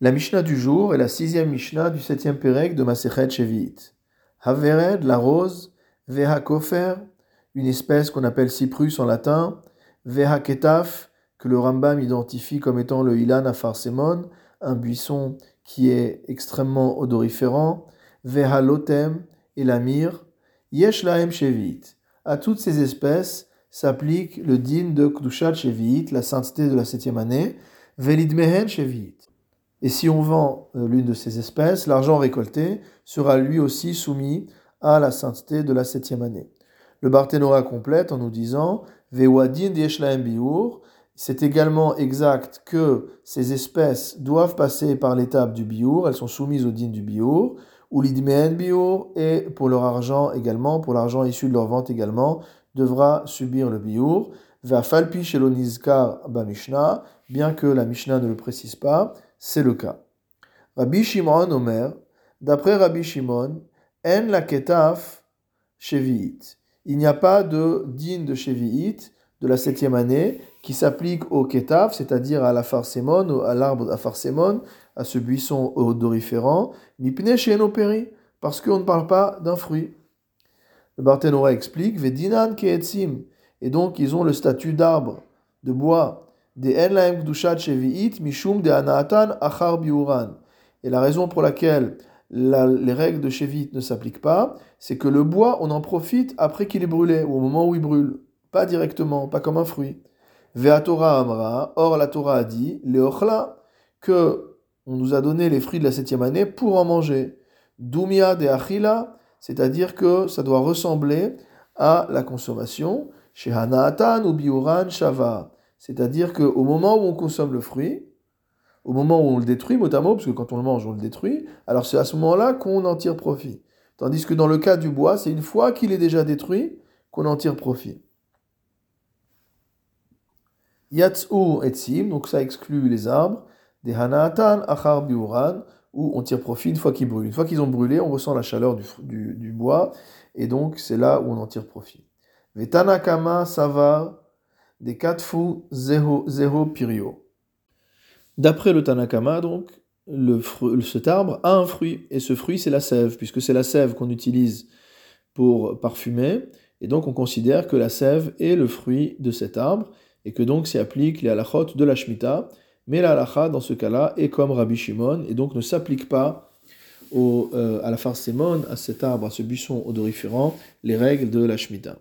La Mishnah du jour est la sixième Mishnah du septième Pérec de Masechet Shevi'it. Havered, la rose, Veha Kofer, une espèce qu'on appelle cyprus en latin, Veha Ketaf, que le Rambam identifie comme étant le Ilan Afarsemon, un buisson qui est extrêmement odoriférant, Veha Lotem et la myrrhe, Yesh Lahem Shevi'it. À toutes ces espèces s'applique le din de Kdushat Shevi'it, la sainteté de la septième année, Velidmehen Shevi'it. Et si on vend euh, l'une de ces espèces, l'argent récolté sera lui aussi soumis à la sainteté de la septième année. Le Barthénora complète en nous disant. C'est également exact que ces espèces doivent passer par l'étape du biur, elles sont soumises au din du biur, ou l'idmeen biur, et pour leur argent également, pour l'argent issu de leur vente également, devra subir le biur. Falpi shelonizkar ba bien que la Mishnah ne le précise pas, c'est le cas. Rabbi Shimon Omer, d'après Rabbi Shimon, en la ketaf shevi'it. Il n'y a pas de din de shevi'it de la septième année qui s'applique au ketaf, c'est-à-dire à la farsémon, à l'arbre à à ce buisson odoriférant, mipne opéri, parce qu'on ne parle pas d'un fruit. Le Barthénora explique, et donc ils ont le statut d'arbre, de bois, et la raison pour laquelle les règles de Shevit ne s'appliquent pas, c'est que le bois, on en profite après qu'il est brûlé, ou au moment où il brûle. Pas directement, pas comme un fruit. Veatora Amra, or la Torah a dit, Leochla, que on nous a donné les fruits de la septième année pour en manger. Dumia de Achila, c'est-à-dire que ça doit ressembler à la consommation. Chez Hanatan ou Biuran Shava c'est-à-dire qu'au moment où on consomme le fruit, au moment où on le détruit, notamment, parce que quand on le mange, on le détruit, alors c'est à ce moment-là qu'on en tire profit. Tandis que dans le cas du bois, c'est une fois qu'il est déjà détruit qu'on en tire profit. Yats'u etzim, donc ça exclut les arbres, des hanatan achar biuran, où on tire profit une fois qu'ils brûlent. Une fois qu'ils ont brûlé, on ressent la chaleur du, du, bois, et donc c'est là où on en tire profit. Vetanakama savar des katfu zéro pirio. D'après le Tanakama, donc, cet arbre a un fruit, et ce fruit c'est la sève, puisque c'est la sève qu'on utilise pour parfumer, et donc on considère que la sève est le fruit de cet arbre, et que donc s'y applique les halachot de la Shemitah, mais la halacha dans ce cas-là est comme Rabbi Shimon, et donc ne s'applique pas euh, à la farcémone, à cet arbre, à ce buisson odoriférant, les règles de la Shemitah.